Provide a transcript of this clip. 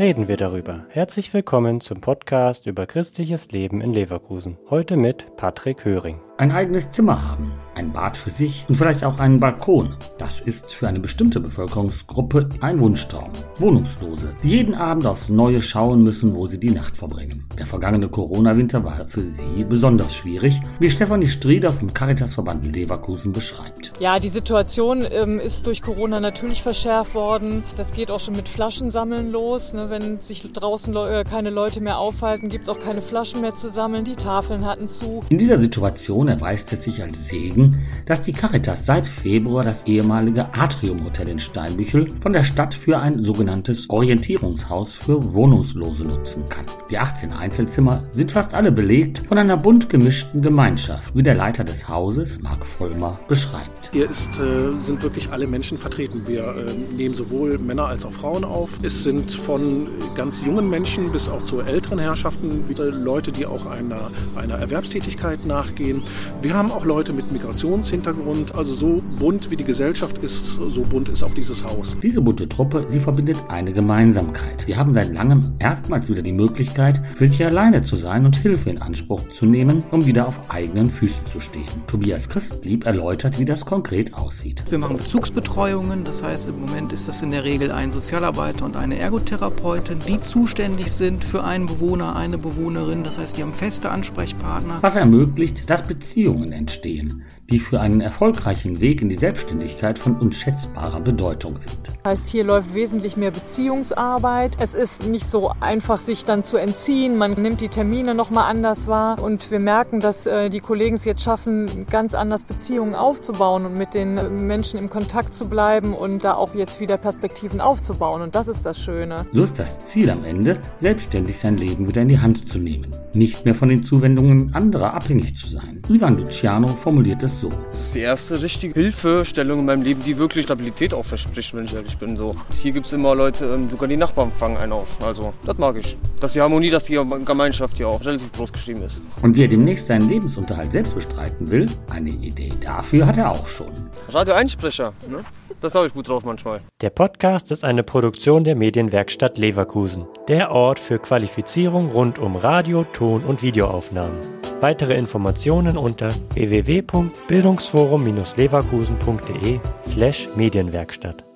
reden wir darüber. Herzlich willkommen zum Podcast über christliches Leben in Leverkusen. Heute mit Patrick Höring. Ein eigenes Zimmer haben, ein Bad für sich und vielleicht auch einen Balkon. Das ist für eine bestimmte Bevölkerungsgruppe ein Wunschtraum. Wohnungslose, die jeden Abend aufs Neue schauen müssen, wo sie die Nacht verbringen. Der vergangene Corona-Winter war für sie besonders schwierig, wie Stefanie Strieder vom Caritasverband Leverkusen beschreibt. Ja, die Situation ähm, ist durch Corona natürlich verschärft worden. Das geht auch schon mit Flaschensammeln los. Ne? Wenn sich draußen le äh, keine Leute mehr aufhalten, gibt es auch keine Flaschen mehr zu sammeln. Die Tafeln hatten zu. In dieser Situation erweist es sich als Segen, dass die Caritas seit Februar das ehemalige Atrium Hotel in Steinbüchel von der Stadt für ein sogenanntes Orientierungshaus für Wohnungslose nutzen kann. Die 18 Einzelzimmer sind fast alle belegt von einer bunt gemischten Gemeinschaft, wie der Leiter des Hauses, Marc Vollmer, beschreibt. Hier ist, äh, sind wirklich alle Menschen vertreten. Wir äh, nehmen sowohl Männer als auch Frauen auf. Es sind von ganz jungen Menschen bis auch zu älteren Herrschaften Leute, die auch einer, einer Erwerbstätigkeit nachgehen. Wir haben auch Leute mit Migrationshintergrund. Also so bunt wie die Gesellschaft ist, so bunt ist auch dieses Haus. Diese bunte Truppe, sie verbindet eine Gemeinsamkeit. Wir haben seit langem erstmals wieder die Möglichkeit, für sich alleine zu sein und Hilfe in Anspruch zu nehmen, um wieder auf eigenen Füßen zu stehen. Tobias Christlieb erläutert, wie das konkret aussieht. Wir machen Bezugsbetreuungen, das heißt im Moment ist das in der Regel ein Sozialarbeiter und eine Ergotherapeutin, die zuständig sind für einen Bewohner, eine Bewohnerin, das heißt, die haben feste Ansprechpartner. Was ermöglicht, dass Beziehungen entstehen, die für einen erfolgreichen Weg in die Selbstständigkeit von unschätzbarer Bedeutung sind. Heißt, hier läuft wesentlich mehr Beziehungsarbeit. Es ist nicht so einfach, sich dann zu entziehen. Man nimmt die Termine nochmal anders wahr und wir merken, dass äh, die Kollegen es jetzt schaffen, ganz anders Beziehungen aufzubauen und mit den Menschen im Kontakt zu bleiben und da auch jetzt wieder Perspektiven aufzubauen. Und das ist das Schöne. So ist das Ziel am Ende, selbstständig sein Leben wieder in die Hand zu nehmen. Nicht mehr von den Zuwendungen anderer abhängig zu sein. Ivan Luciano formuliert es so. Das ist die erste richtige Hilfestellung in meinem Leben, die wirklich Stabilität auch verspricht, wenn ich ehrlich bin. So. Hier gibt es immer Leute, ähm, sogar die Nachbarn fangen einen auf. Also, das mag ich. Dass die Harmonie, dass die Gemeinschaft hier auch relativ groß geschrieben ist. Und wer demnächst seinen Lebensunterhalt selbst bestreiten will, eine Idee dafür hat er auch schon. Radio-Einsprecher, ne? Das habe ich gut drauf manchmal. Der Podcast ist eine Produktion der Medienwerkstatt Leverkusen, der Ort für Qualifizierung rund um Radio, Ton und Videoaufnahmen. Weitere Informationen unter www.bildungsforum-leverkusen.de slash Medienwerkstatt.